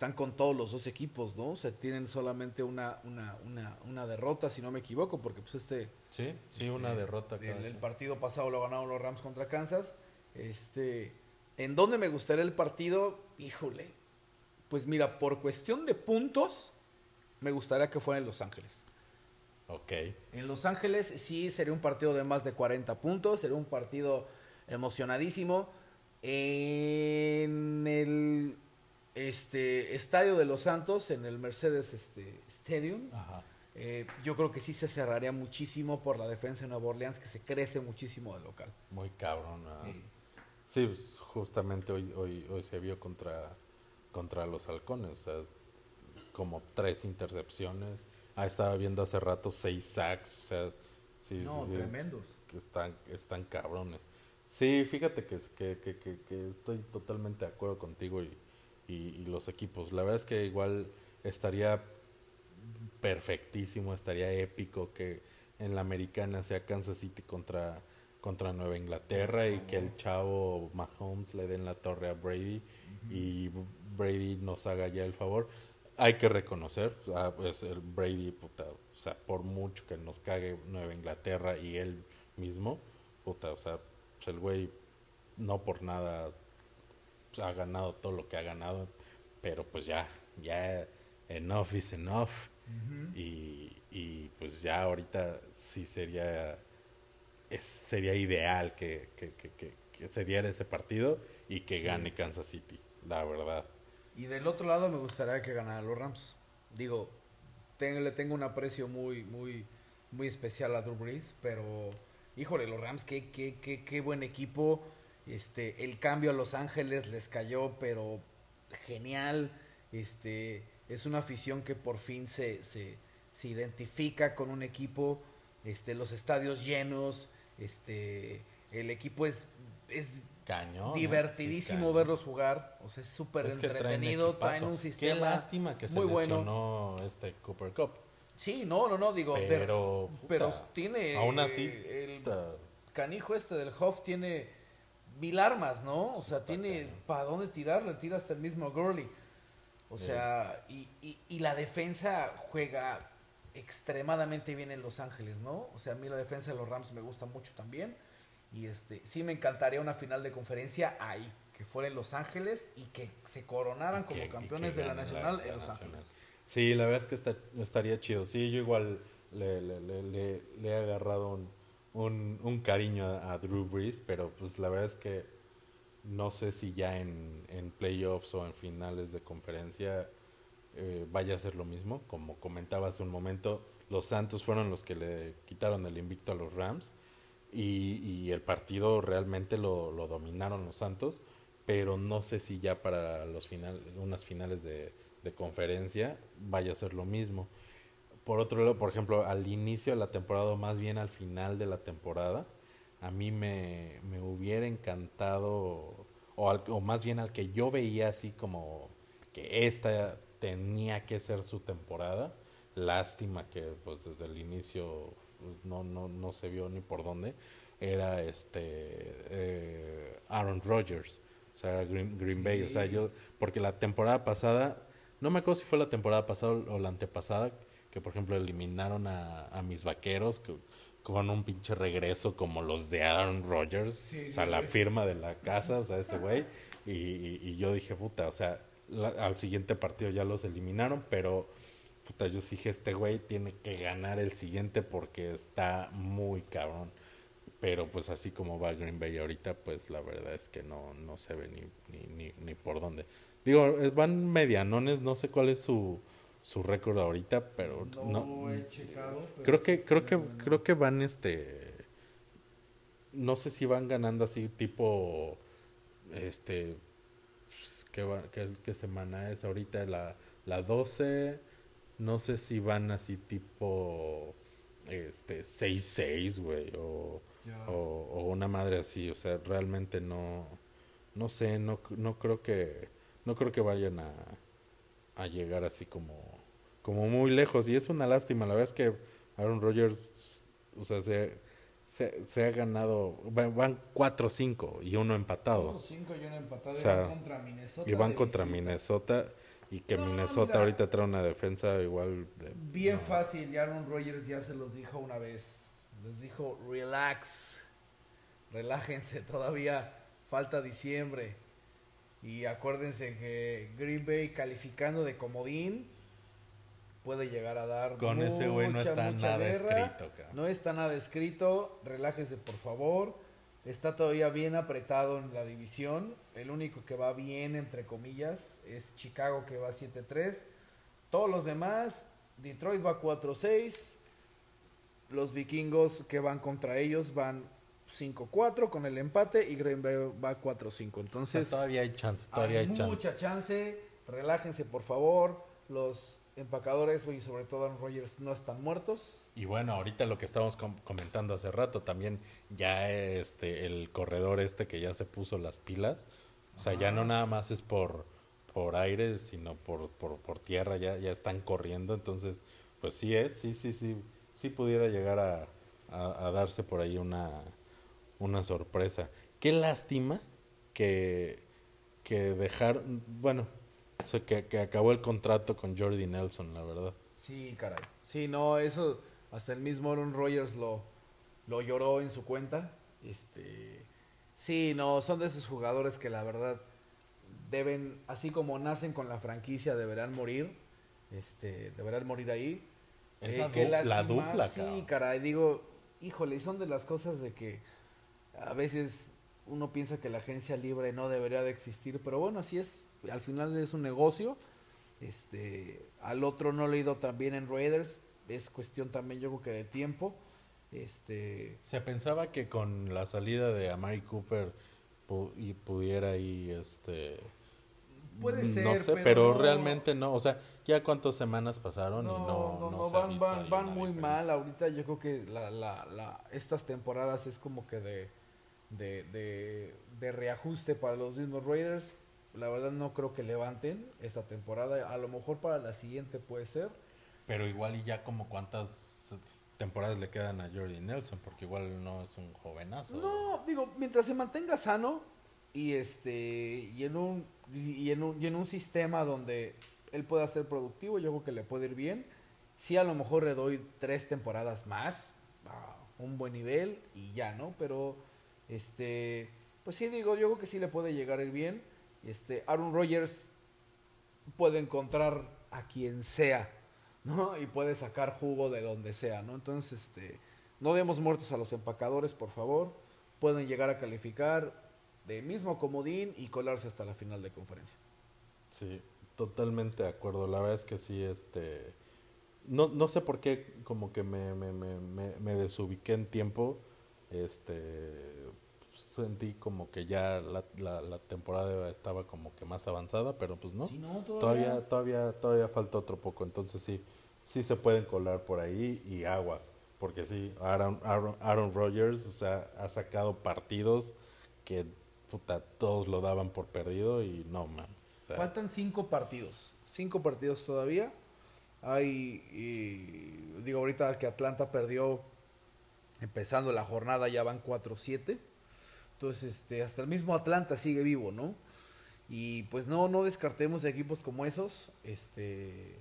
están con todos los dos equipos no o sea tienen solamente una una una, una derrota si no me equivoco porque pues este sí sí una este, derrota el, el, partido pasado lo ganaron los Rams contra Kansas este en dónde me gustaría el partido híjole pues mira, por cuestión de puntos, me gustaría que fuera en Los Ángeles. Ok. En Los Ángeles sí sería un partido de más de 40 puntos, sería un partido emocionadísimo. En el este estadio de Los Santos, en el Mercedes este, Stadium, eh, yo creo que sí se cerraría muchísimo por la defensa de Nueva Orleans, que se crece muchísimo de local. Muy cabrón. Sí, pues, justamente hoy, hoy, hoy se vio contra contra los halcones. O sea, como tres intercepciones. Ah, estaba viendo hace rato seis sacks. O sea, sí, no, tremendos. Que están, están cabrones. Sí, fíjate que, que, que, que, estoy totalmente de acuerdo contigo y, y, los equipos. La verdad es que igual estaría perfectísimo, estaría épico que en la americana sea Kansas City contra, contra Nueva Inglaterra y que el chavo Mahomes le den la torre a Brady y Brady nos haga ya el favor. Hay que reconocer, ah, pues el Brady, puta, o sea, por mucho que nos cague Nueva Inglaterra y él mismo, puta, o sea, pues el güey no por nada ha ganado todo lo que ha ganado, pero pues ya, ya enough is enough. y, y, pues ya ahorita sí sería, es, sería ideal que, que, que, que, se diera ese partido y que gane Kansas City, la verdad. Y del otro lado me gustaría que ganaran los Rams. Digo, le tengo un aprecio muy, muy, muy especial a Drew Brees, pero híjole, los Rams, qué, qué, qué, qué buen equipo. Este, el cambio a Los Ángeles les cayó, pero genial. Este, es una afición que por fin se, se, se identifica con un equipo. Este, los estadios llenos, este, el equipo es, es Divertidísimo verlos jugar. O sea, es súper entretenido. Traen, un sistema. Qué lástima que se muy lesionó este Cooper Cup. Sí, no, no, no, digo. Pero, pero tiene. Aún así. El canijo este del Hoff tiene mil armas, ¿no? O sea, tiene para dónde tirar, le tira hasta el mismo Gurley. O sea, y, y, y, la defensa juega extremadamente bien en Los Ángeles, ¿no? O sea, a mí la defensa de los Rams me gusta mucho también. Y este, sí me encantaría una final de conferencia ahí, que fuera en Los Ángeles y que se coronaran como campeones de la Nacional en Los Ángeles. Sí, la verdad es que estaría chido. Sí, yo igual le, le, le, le he agarrado un, un, un cariño a, Drew Brees, pero pues la verdad es que no sé si ya en, en playoffs o en finales de conferencia eh, vaya a ser lo mismo. Como comentaba hace un momento, los Santos fueron los que le quitaron el invicto a los Rams y, y el partido realmente lo, lo, dominaron los Santos, pero no sé si ya para los final, unas finales de, de conferencia vaya a ser lo mismo. Por otro lado, por ejemplo, al inicio de la temporada, o más bien al final de la temporada, a mí me, me hubiera encantado, o, al, o más bien al que yo veía así como que esta tenía que ser su temporada. Lástima que pues desde el inicio no, no, no se vio ni por dónde. Era este eh, Aaron Rodgers, o sea, Green, Green Bay. O sea, yo, porque la temporada pasada, no me acuerdo si fue la temporada pasada o la antepasada, que por ejemplo eliminaron a, a mis vaqueros que, con un pinche regreso como los de Aaron Rodgers, sí, o sea, sí, la sí. firma de la casa, o sea, ese güey. Y, y, y, yo dije, puta, o sea, la, al siguiente partido ya los eliminaron, pero puta, yo dije, este güey tiene que ganar el siguiente porque está muy cabrón. Pero pues así como va Green Bay ahorita, pues la verdad es que no, no se ve ni, ni, ni, ni por dónde. Digo, van medianones, no sé cuál es su, su récord ahorita, pero no, no. he checado. Pero creo que creo que creo que van este no sé si van ganando así tipo este pues, ¿qué, va- qué- qué semana es ahorita la la 12 no sé si van así tipo este 6-6 güey o, o, o una madre así o sea realmente no no sé no no creo que no creo que vayan a a llegar así como como muy lejos y es una lástima la verdad es que Aaron Rodgers o sea se se, se ha ganado va- van 4-5 y uno empatado Otros cinco y uno empatado. O y sea, van contra Minnesota. y van contra visita. Minnesota y que No, Minnesota mira. ahorita trae una defensa igual de, Bien no, fácil, y Aaron Rodgers ya se los dijo una vez. Les dijo, relax, relájense, todavía falta diciembre. Y acuérdense que Green Bay calificando de comodín puede llegar a dar con ese güey no mucha, está mucha nada guerra. escrito cabrón. No está nada escrito, relájese por favor. Está todavía bien apretado en la división. El único que va bien, entre comillas, es Chicago que va 7-3. Todos los demás, Detroit va 4-6. Los vikingos que van contra ellos van 5-4 con el empate y Green Bay va 4-5. O sea, Entonces, todavía hay chance todavía hay hay, chance mucha chance. Relájense por favor. Los empacadores y sobre todo Aaron Rodgers no están muertos. Y bueno, ahorita lo que estábamos com- comentando hace rato, también ya este el corredor este que ya se puso las pilas, o sea, ya no nada más es por por aire, sino por, por, por tierra, ya, ya están corriendo, entonces, pues sí es, sí, sí, sí, sí pudiera llegar a, a, a darse por ahí una, una sorpresa. Qué lástima que, que dejar, bueno, que, que acabó el contrato con Jordi Nelson, la verdad. Sí, caray. Sí, no, eso hasta el mismo Aaron Rodgers lo, lo lloró en su cuenta. Este, sí, no, son de esos jugadores que la verdad deben, así como nacen con la franquicia, deberán morir. Este, deberán morir ahí. Esa Eh, du- la dupla, Sí, cabrón. caray, digo, híjole, y son de las cosas de que a veces uno piensa que la agencia libre no debería de existir, pero bueno, así es, al final es un negocio. Este, al otro no le he ido tan bien en Raiders, es cuestión también yo creo que de tiempo. Este, Se pensaba que con la salida de Amari Cooper pu- y pudiera ahí este Puede ser, no sé, pero realmente no, o sea, ya cuántas semanas pasaron y no no, no, no, se ha van, visto van, van muy diferencia. mal. Ahorita yo creo que la, la, la, estas temporadas es como que de, de, de, de reajuste para los mismos Raiders. La verdad no creo que levanten esta temporada. A lo mejor para la siguiente puede ser. Pero igual y ya como cuántas temporadas le quedan a Jordi Nelson, porque igual no es un jovenazo. No, digo, mientras se mantenga sano y este y en un y en un, y en un sistema donde él pueda ser productivo, yo creo que le puede ir bien. Sí, a lo mejor le doy tres temporadas más a un buen nivel y ya, ¿no? Pero este, pues sí digo, yo creo que sí le puede llegar a ir bien. Este, Aaron Rodgers puede encontrar a quien sea, ¿no? Y puede sacar jugo de donde sea, ¿no? Entonces, este, no demos muertos a los empacadores, por favor. Pueden llegar a calificar. de mismo comodín y colarse hasta la final de conferencia. Sí, totalmente de acuerdo. La verdad es que sí, este... No, no sé por qué como que me, me, me, me, desubiqué en tiempo. Este, sentí como que ya la, la, la, temporada estaba como que más avanzada, pero pues no. todavía. todavía, todavía, falta otro poco, entonces sí, sí se pueden colar por ahí y aguas, porque sí, Aaron, Aaron, Aaron Rodgers, o sea, ha sacado partidos que puta, todos lo daban por perdido y no, man. Faltan cinco partidos, cinco partidos todavía. Hay, y, digo, ahorita que Atlanta perdió empezando la jornada ya van 4-7 entonces, este, hasta el mismo Atlanta sigue vivo, ¿no? Y pues no, no descartemos equipos como esos. Este,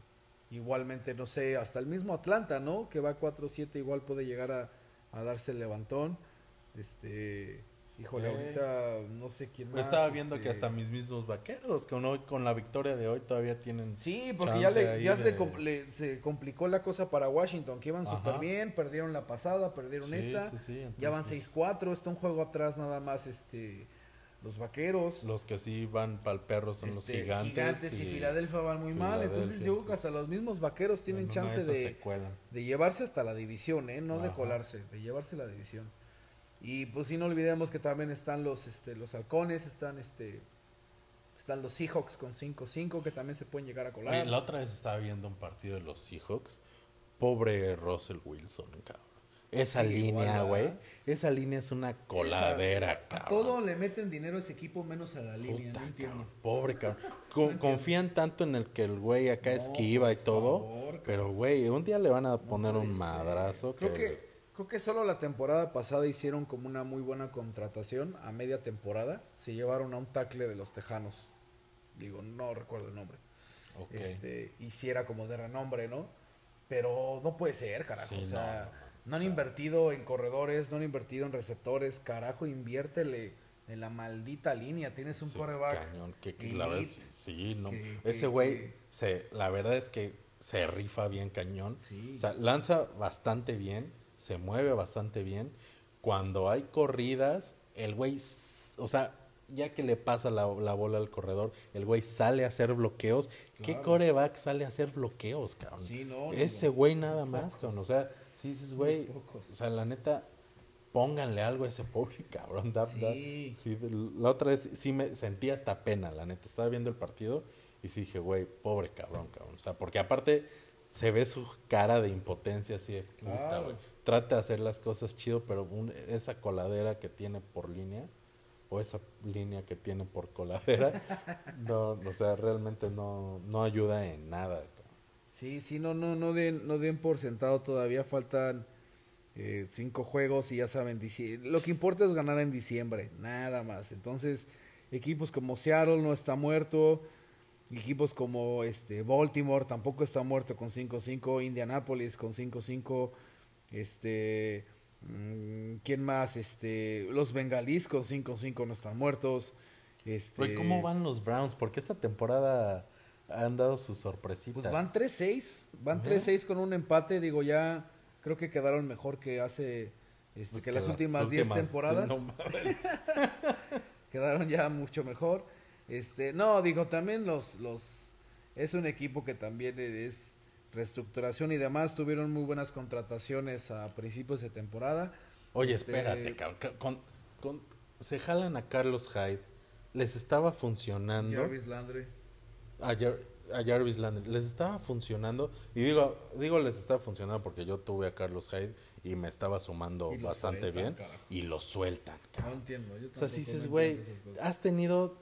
igualmente, no sé, hasta el mismo Atlanta, ¿no? Que va 4-7, igual puede llegar a, a darse el levantón. Este, Híjole, ahorita no sé quién más. Estaba viendo que este hasta mis mismos vaqueros, con hoy, con la victoria de hoy todavía tienen. Sí, porque ya, le, ya se complicó la cosa para Washington, que iban súper bien, perdieron la pasada, perdieron esta. ya van 6-4, está un juego atrás nada más este los vaqueros. Los que sí van para el perro son los este, gigantes. Gigantes y, Filadelfia van muy mal. Entonces yo creo que hasta los mismos vaqueros tienen chance de, de llevarse hasta la división, ¿eh? no de colarse, de llevarse la división. Y pues si no olvidemos que también están los este los halcones, están este están los Seahawks con 5-5 que también se pueden llegar a colar. la otra vez estaba viendo un partido de los Seahawks. Pobre Russell Wilson, cabrón. Esa línea, güey. Esa línea es una coladera, cabrón. A todo le meten dinero a ese equipo menos a la línea, no entiendo. Pobre, cabrón. confían tanto en el que el güey acá esquiva y todo. pero, güey, un día le van a poner un madrazo. Creo que Creo que solo la temporada pasada hicieron como una muy buena contratación a media temporada. Se llevaron a un tackle de los Tejanos. Digo, no recuerdo el nombre. Este, hiciera como de renombre, ¿no? Pero no puede ser, carajo. o sea, no, han invertido en corredores, no han invertido en receptores. Carajo, inviértele en la maldita línea. Tienes un coreback. Cañón, que, la vez, sí, no. Ese güey, la verdad es que se rifa bien cañón. O sea, lanza bastante bien se mueve bastante bien. Cuando hay corridas, el güey, o sea, ya que le pasa la, bola al corredor, el güey sale a hacer bloqueos. ¿Qué coreback sale a hacer bloqueos, cabrón? Ese güey nada más, cabrón. O sea, sí dices, güey, o sea, la neta, pónganle algo a ese pobre cabrón. sí. La otra vez sí me sentí hasta pena, la neta. Estaba viendo el partido y sí dije, güey, pobre cabrón, cabrón. O sea, porque aparte se ve su cara de impotencia así de puta, güey. Trata de hacer las cosas chido, pero esa coladera que tiene por línea, o esa línea que tiene por coladera, no, o sea, realmente no, no ayuda en nada. Sí, sí, no, no, no den, no den por sentado todavía, faltan eh, cinco juegos y ya saben, lo que importa es ganar en diciembre, nada más. Entonces, equipos como Seattle no está muerto, Equipos como este Baltimore tampoco está muerto con 5-5, Indianapolis con 5-5, este mm, ¿quién más? Este los Bengalís con 5-5 no están muertos. Este ¿cómo van los Browns? Porque esta temporada han dado sus sorpresitas. Pues van 3-6, van 3-6 con un empate, digo ya creo que quedaron mejor que hace este, pues que, las, últimas 10 temporadas. quedaron ya mucho mejor. Este, no, digo, también los, los, es un equipo que también es reestructuración y demás, tuvieron muy buenas contrataciones a principios de temporada. Oye, este, espérate, con, con, se jalan a Carlos Hyde, les estaba funcionando. Jarvis Landry. A, Jarvis Landry, les estaba funcionando, y digo, digo les estaba funcionando porque yo tuve a Carlos Hyde y me estaba sumando bastante bien, y lo sueltan. No entiendo, yo O sea, si dices, güey, has tenido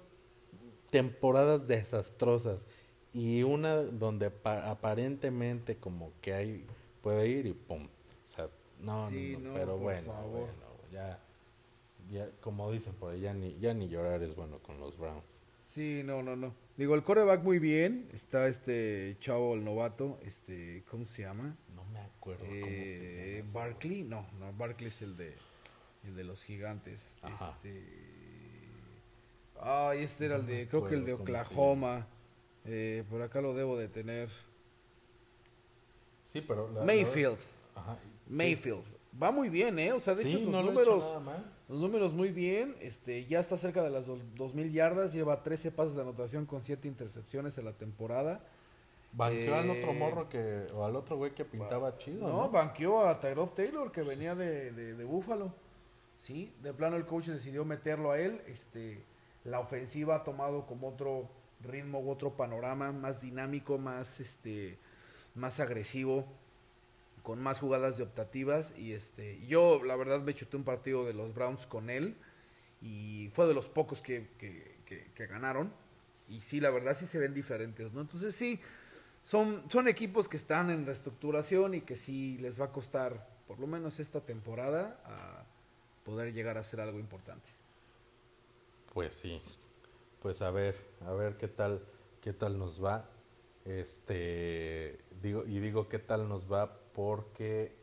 temporadas desastrosas y una donde aparentemente como que hay puede ir y pum. O sea, no, no, pero bueno, ya, ya como dicen por ahí, ya ni, ya ni llorar es bueno con los Browns. Sí, no, no, no. Digo, el coreback muy bien. Está este chavo, el novato. este ¿Cómo se llama? No me acuerdo cómo se eh, Barkley. No, no, Barkley es el de, el de los gigantes. Este Ah, este era el de, creo que el de Oklahoma. Eh, por acá lo debo de tener. Sí, pero... Mayfield. Mayfield. Va muy bien, ¿eh? O sea, de hecho sus números... Los números muy bien, este, ya está cerca de las 2.000 yardas, lleva 13 pases de anotación con 7 intercepciones en la temporada. Banqueó al otro eh, morro que, o al otro güey que pintaba chido. No, banqueó a Tyrod Taylor que venía de, de, de Búfalo. Sí, de plano el coach decidió meterlo a él. Este, la ofensiva ha tomado como otro ritmo u otro panorama más dinámico, más este, más agresivo, con más jugadas de optativas. Y este, yo la verdad me chuté un partido de los Browns con él y fue de los pocos que, que, ganaron. Y sí, la verdad sí se ven diferentes, ¿no? Entonces sí, son, son equipos que están en reestructuración y que sí les va a costar, por lo menos esta temporada, a poder llegar a ser algo importante. Pues sí, pues a ver, a ver qué tal, qué tal nos va. Este, digo, y digo qué tal nos va porque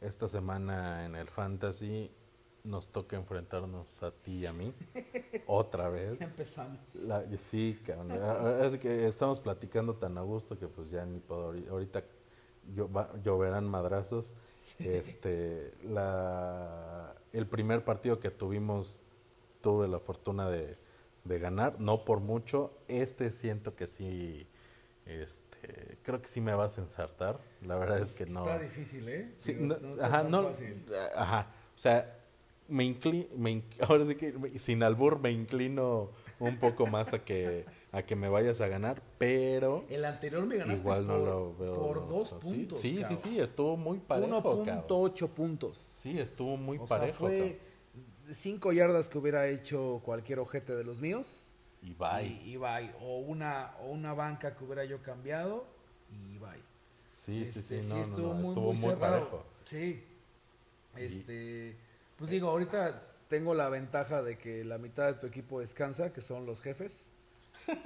esta semana en el Fantasy nos toca enfrentarnos a ti y a mí otra vez. empezamos. sí, es que estamos platicando tan a gusto que pues ya ni puedo ahorita lloverán madrazos. Este, la el primer partido que tuvimos tuve la fortuna de, ganar, no por mucho. Este siento que sí, este, creo que sí me vas a ensartar. La verdad es que no. Está difícil, ¿eh? ajá, no, ajá. O sea, me inclino, ahora sí que sin albur me inclino un poco más a que a que me vayas a ganar, pero el anterior me ganaste igual no lo veo por dos puntos. Sí, sí, sí, estuvo muy parejo. 1.8 puntos. Sí, estuvo muy parejo. fue cinco yardas que hubiera hecho cualquier ojete de los míos. Y bye. Y, bye. O una, o una banca que hubiera yo cambiado y bye. Sí, sí, sí, este, no, estuvo, muy, estuvo muy, parejo. Sí. Este, pues digo, ahorita tengo la ventaja de que la mitad de tu equipo descansa, que son los jefes.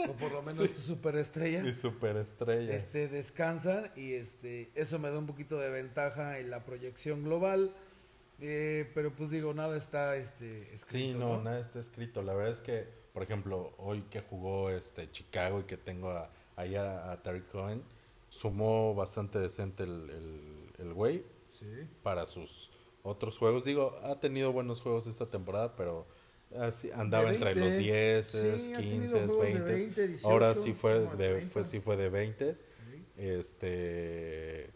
O por lo menos tu superestrella. Y superestrella. Este, descansan y este, eso me da un poquito de ventaja en la proyección global. Eh, pero pues digo, nada está este, escrito. Sí, no, nada está escrito. La verdad es que, por ejemplo, hoy que jugó este Chicago y que tengo a, ahí a, Terry Cohen, sumó bastante decente el, el, güey para sus otros juegos. Digo, ha tenido buenos juegos esta temporada, pero Así, andaba entre los 10, 15, 20. Ahora sí fue de, fue, sí fue de 20. Este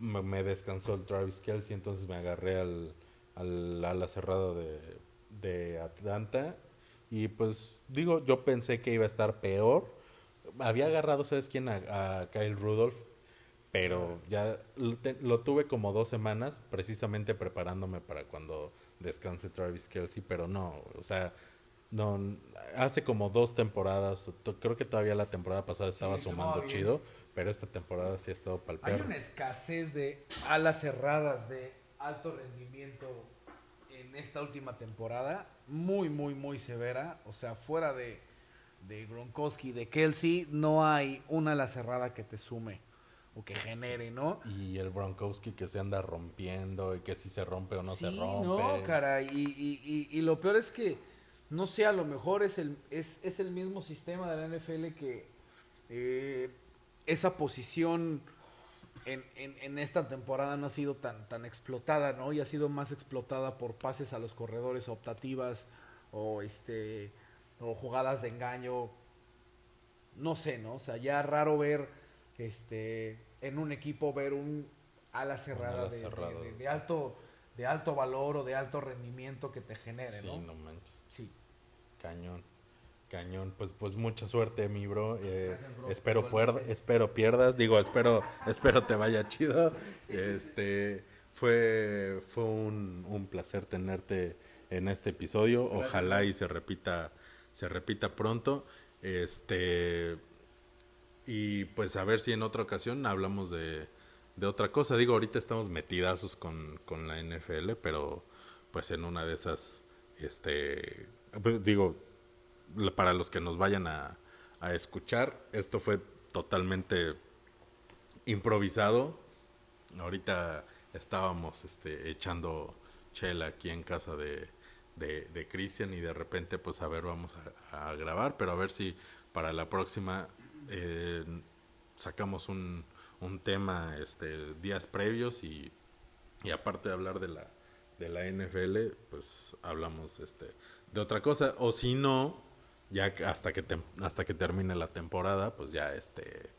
me descansó el Travis Kelsey, entonces me agarré al, al ala cerrado de, de Atlanta. Y pues digo, yo pensé que iba a estar peor. Había agarrado, ¿sabes quién? A, a Kyle Rudolph pero ya lo, tuve como dos semanas precisamente preparándome para cuando descanse Travis Kelsey, pero no, o sea, no, hace como dos temporadas, creo que todavía la temporada pasada estaba sumando chido, pero esta temporada sí ha estado palpable. Hay una escasez de alas cerradas de alto rendimiento en esta última temporada, muy, muy, muy severa, o sea, fuera de, de Gronkowski, de Kelsey, no hay una ala cerrada que te sume o que genere, ¿no? Y el Bronkowski que se anda rompiendo y que si se rompe o no se rompe. no, cara, y, y, y, lo peor es que, no sé, a lo mejor es el, es, es el mismo sistema de la NFL que eh, esa posición en, en, en, esta temporada no ha sido tan, tan explotada, ¿no? Y ha sido más explotada por pases a los corredores optativas o este o jugadas de engaño. No sé, ¿no? O sea, ya raro ver este, en un equipo ver un ala cerrada, de, alto de alto valor o de alto rendimiento que te genere, sí, ¿no? manches. Sí. Cañón. Cañón, pues pues mucha suerte, mi bro. Eh, espero espero pierdas, digo, espero espero te vaya chido. Este fue fue un, un placer tenerte en este episodio. Ojalá y se repita se repita pronto. Este y pues a ver si en otra ocasión hablamos de, de otra cosa. Digo, ahorita estamos metidazos con, con la NFL, pero pues en una de esas, este, pues, digo, para los que nos vayan a, a escuchar, esto fue totalmente improvisado. Ahorita estábamos este, echando chela aquí en casa de, de, de Cristian y de repente pues a ver vamos a, grabar, pero a ver si para la próxima eh, sacamos un, un tema este, días previos y, y aparte de hablar de la, de la NFL, pues hablamos este de otra cosa. O si no, ya hasta que hasta que termine la temporada, pues ya este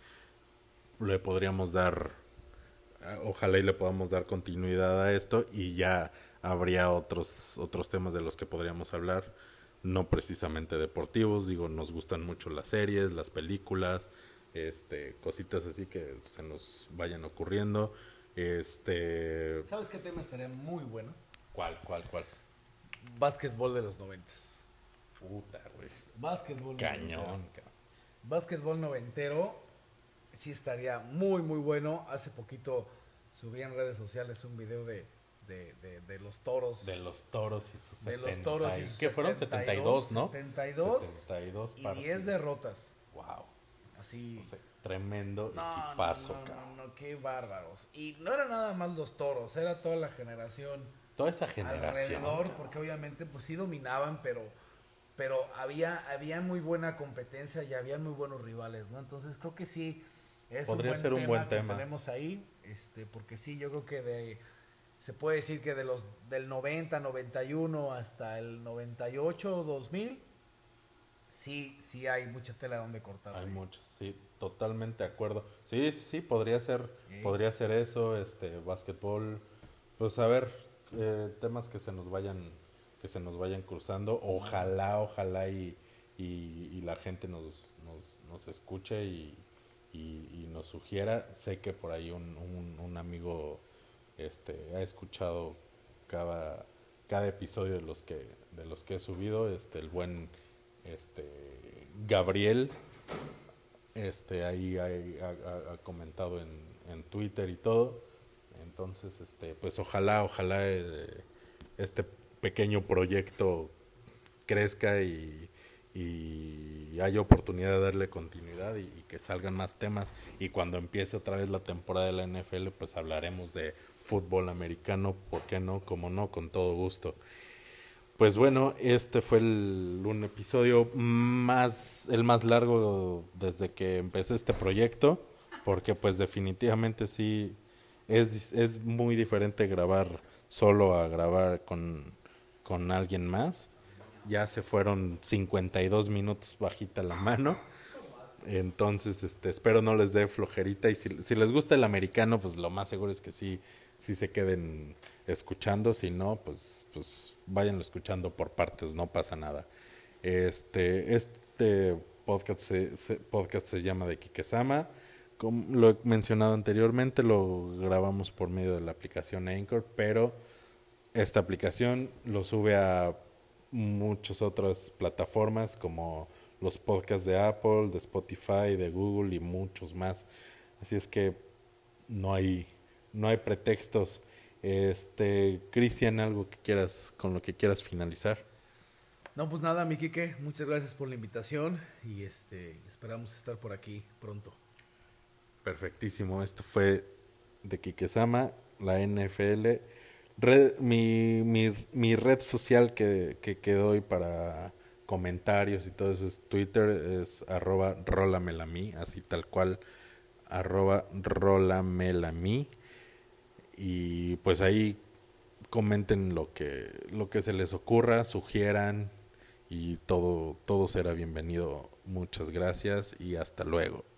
le podríamos dar ojalá y le podamos dar continuidad a esto y ya habría otros otros temas de los que podríamos hablar no precisamente deportivos digo nos gustan mucho las series las películas este cositas así que se nos vayan ocurriendo este sabes qué tema estaría muy bueno cuál cuál cuál básquetbol de los noventas puta güey básquetbol cañón básquetbol noventero sí estaría muy muy bueno hace poquito subí en redes sociales un video de de, los toros. De los toros y sus De los toros y sus ¿Qué fueron? 72, ¿no? 72, 72 y 10 derrotas. Wow. Así. tremendo no, paso, no, no, qué bárbaros. Y no era nada más los toros, era toda la generación. Toda esa generación. Alrededor, porque obviamente pues sí dominaban, pero pero había había muy buena competencia y había muy buenos rivales, ¿no? Entonces creo que sí es Podría ser un buen tema. Que tenemos ahí, este, porque sí, yo creo que de se puede decir que de los del 90, 91 hasta el 98, 2000, sí, sí hay mucha tela donde cortar. Hay mucho, sí, totalmente de acuerdo. Sí, sí, podría ser, podría ser eso, este, básquetbol, pues a ver, eh, temas que se nos vayan, que se nos vayan cruzando, ojalá, ojalá y, y, la gente nos, nos, nos escuche y, y, nos sugiera, sé que por ahí un, un, un amigo este, ha escuchado cada, cada episodio de los que, de los que he subido, este, el buen este, Gabriel, este, ahí ha, comentado en, en, Twitter y todo. Entonces, este, pues ojalá, ojalá eh, este pequeño proyecto crezca y, y hay oportunidad de darle continuidad y, y, que salgan más temas y cuando empiece otra vez la temporada de la NFL pues hablaremos de fútbol americano, ¿por qué no? Como no, con todo gusto. Pues bueno, este fue el, un episodio más, el más largo desde que empecé este proyecto, porque pues definitivamente sí, es, es muy diferente grabar solo a grabar con, con alguien más. Ya se fueron 52 minutos bajita la mano. Entonces, este, espero no les dé flojerita y si, si les gusta el americano, pues lo más seguro es que sí si se queden escuchando, si no, pues, pues váyanlo escuchando por partes, no pasa nada. Este, este podcast se, podcast se llama de Kikesama. Como lo he mencionado anteriormente, lo grabamos por medio de la aplicación Anchor, pero esta aplicación lo sube a muchas otras plataformas como los podcasts de Apple, de Spotify, de Google y muchos más. Así es que no hay no hay pretextos. Este, Cristian, algo que quieras, con lo que quieras finalizar. No, pues nada, mi Quique, muchas gracias por la invitación y este, esperamos estar por aquí pronto. Perfectísimo, esto fue de Quique Sama, la NFL. Red, mi, mi, red social que, que, doy para comentarios y todo eso es Twitter, es arroba rolamelami, así tal cual, arroba rolamelami y pues ahí comenten lo que lo que se les ocurra, sugieran y todo todo será bienvenido. Muchas gracias y hasta luego.